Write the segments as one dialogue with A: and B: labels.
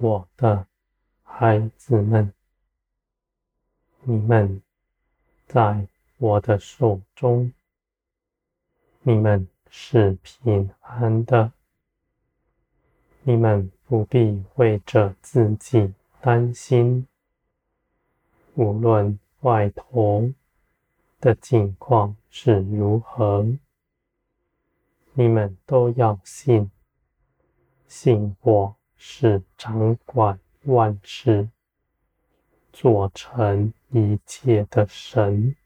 A: 我的孩子们，你们在我的手中，你们是平安的，你们不必为着自己担心，无论外头的境况是如何，你们都要信，信我是掌管万事、做成一切的神。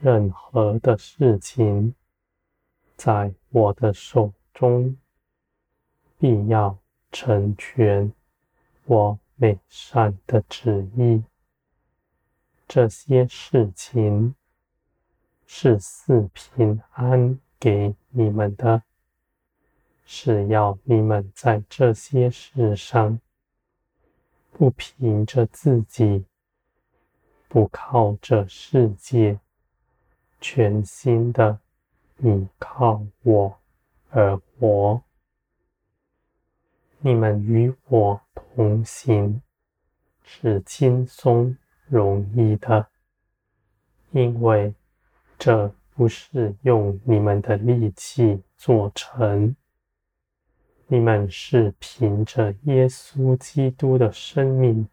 A: 任何的事情，在我的手中，必要成全我美善的旨意。这些事情是赐平安给你们的，是要你们在这些事上，不凭着自己，不靠着世界。全心的你靠我而活，你们与我同行是轻松容易的，因为这不是用你们的力气做成，你们是凭着耶稣基督的生命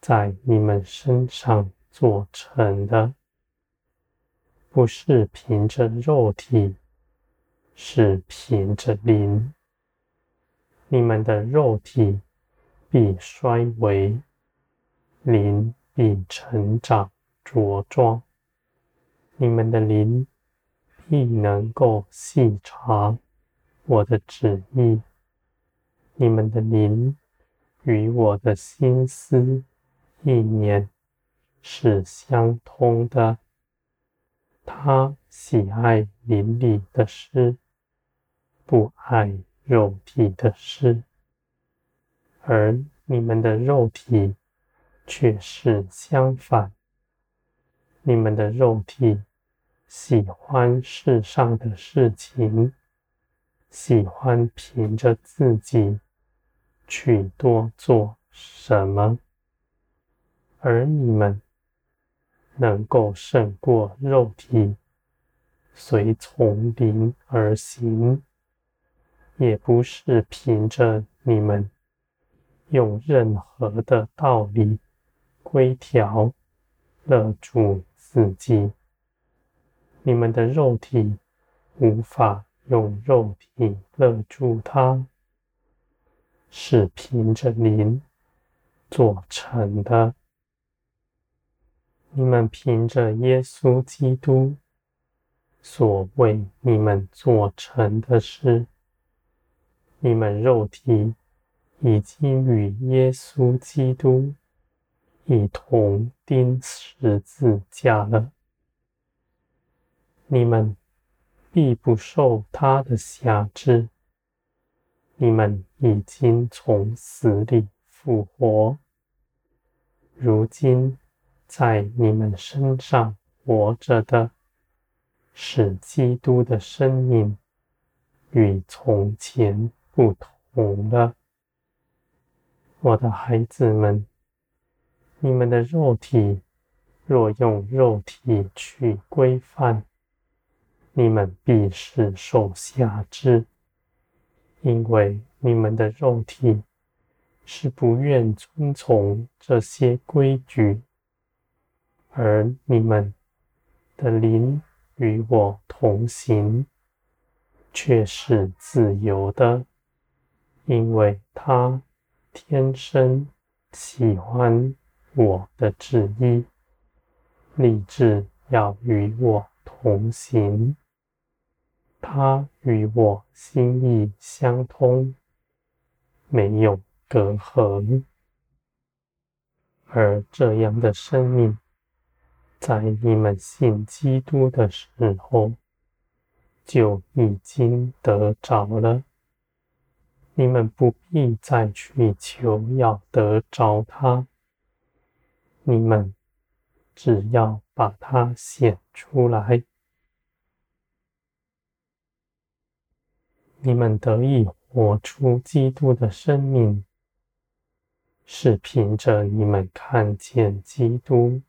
A: 在你们身上做成的。不是凭着肉体，是凭着灵。你们的肉体必衰微，灵必成长茁壮。你们的灵必能够细察我的旨意。你们的灵与我的心思意念是相通的。他喜爱灵里的事，不爱肉体的事，而你们的肉体却是相反。你们的肉体喜欢世上的事情，喜欢凭着自己去多做什么，而你们。能够胜过肉体，随从灵而行，也不是凭着你们用任何的道理规条勒住自己。你们的肉体无法用肉体勒住它，是凭着灵做成的。你们凭着耶稣基督所为你们做成的事，你们肉体已经与耶稣基督一同钉十字架了。你们必不受他的辖制。你们已经从死里复活，如今。在你们身上活着的，是基督的生命，与从前不同了。我的孩子们，你们的肉体若用肉体去规范，你们必是受辖制，因为你们的肉体是不愿遵从这些规矩。而你们的灵与我同行，却是自由的，因为他天生喜欢我的旨意，立志要与我同行。他与我心意相通，没有隔阂，而这样的生命。在你们信基督的时候，就已经得着了。你们不必再去求要得着他，你们只要把它显出来。你们得以活出基督的生命，是凭着你们看见基督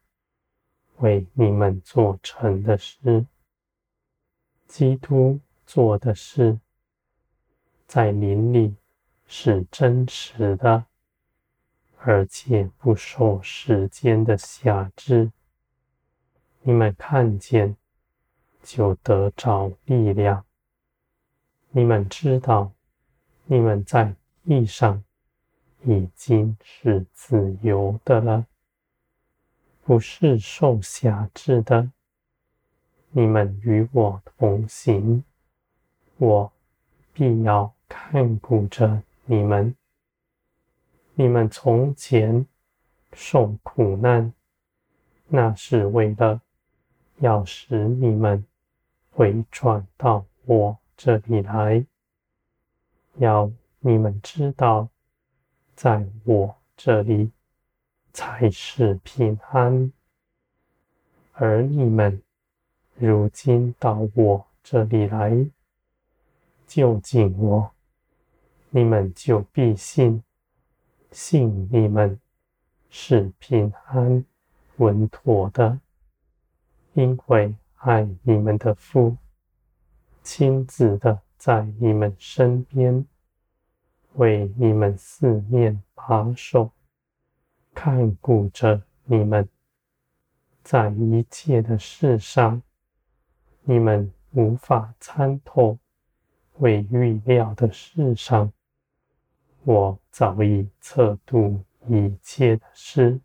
A: 为你们做成的事。基督做的事，在灵里是真实的，而且不受时间的辖制。你们看见，就得着力量。你们知道，你们在地上已经是自由的了，不是受辖制的。你们与我同行，我必要看顾着你们。你们从前受苦难，那是为了要使你们回转到我这里来，要你们知道，在我这里才是平安，而你们。如今到我这里来，就近我，你们就必信，信你们是平安稳妥的，因为爱你们的父亲自的在你们身边，为你们四面把守，看顾着你们，在一切的事上。你们无法参透、未预料的事上，我早已测度一切的事。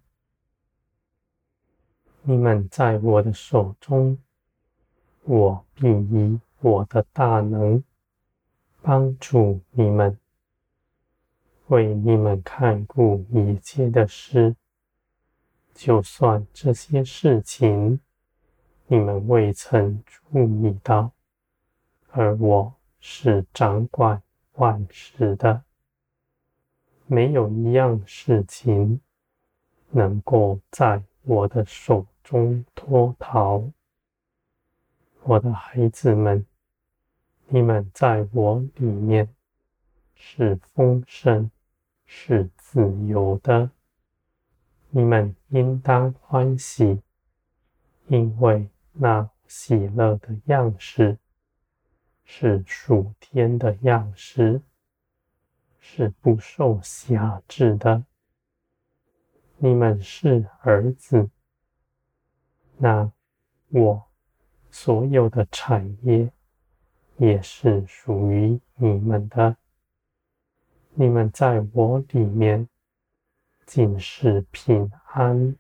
A: 你们在我的手中，我必以我的大能帮助你们，为你们看顾一切的事。就算这些事情。你们未曾注意到，而我是掌管万事的，没有一样事情能够在我的手中脱逃。我的孩子们，你们在我里面是丰盛、是自由的，你们应当欢喜，因为。那喜乐的样式是属天的样式，是不受辖制的。你们是儿子，那我所有的产业也是属于你们的。你们在我里面尽是平安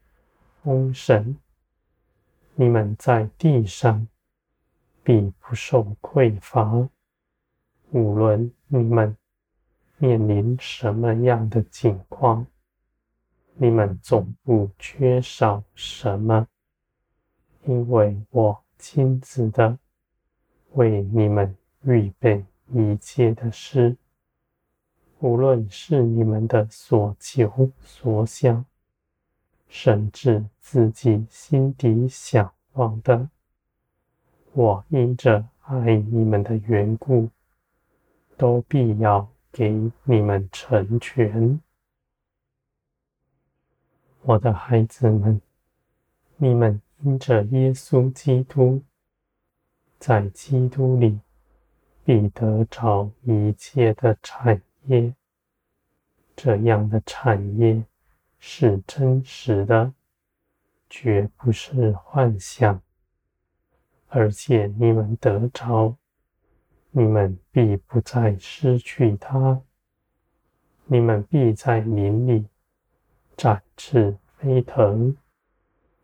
A: 丰盛。你们在地上必不受匮乏，无论你们面临什么样的境况，你们总不缺少什么，因为我亲自的为你们预备一切的事，无论是你们的所求所想。甚至自己心底想望的，我因着爱你们的缘故，都必要给你们成全。我的孩子们，你们因着耶稣基督，在基督里必得着一切的产业，这样的产业。是真实的，绝不是幻想。而且你们得着，你们必不再失去它。你们必在灵里展翅飞腾。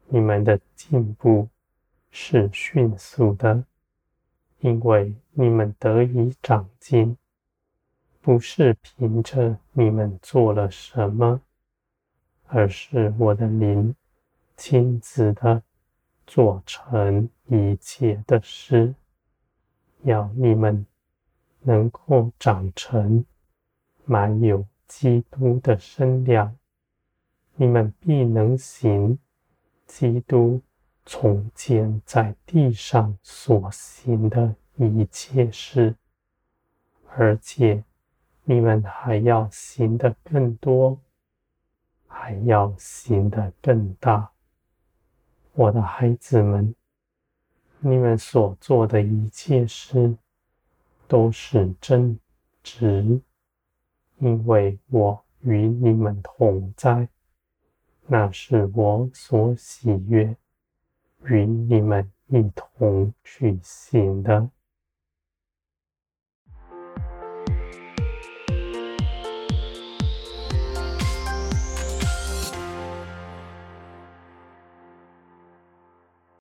A: 你们的进步是迅速的，因为你们得以长进，不是凭着你们做了什么。而是我的灵亲自的做成一切的事，要你们能够长成满有基督的身量，你们必能行基督从前在地上所行的一切事，而且你们还要行的更多，还要行的更大。我的孩子们，你们所做的一切事都是真直，因为我与你们同在，那是我所喜悦与你们一同去行的。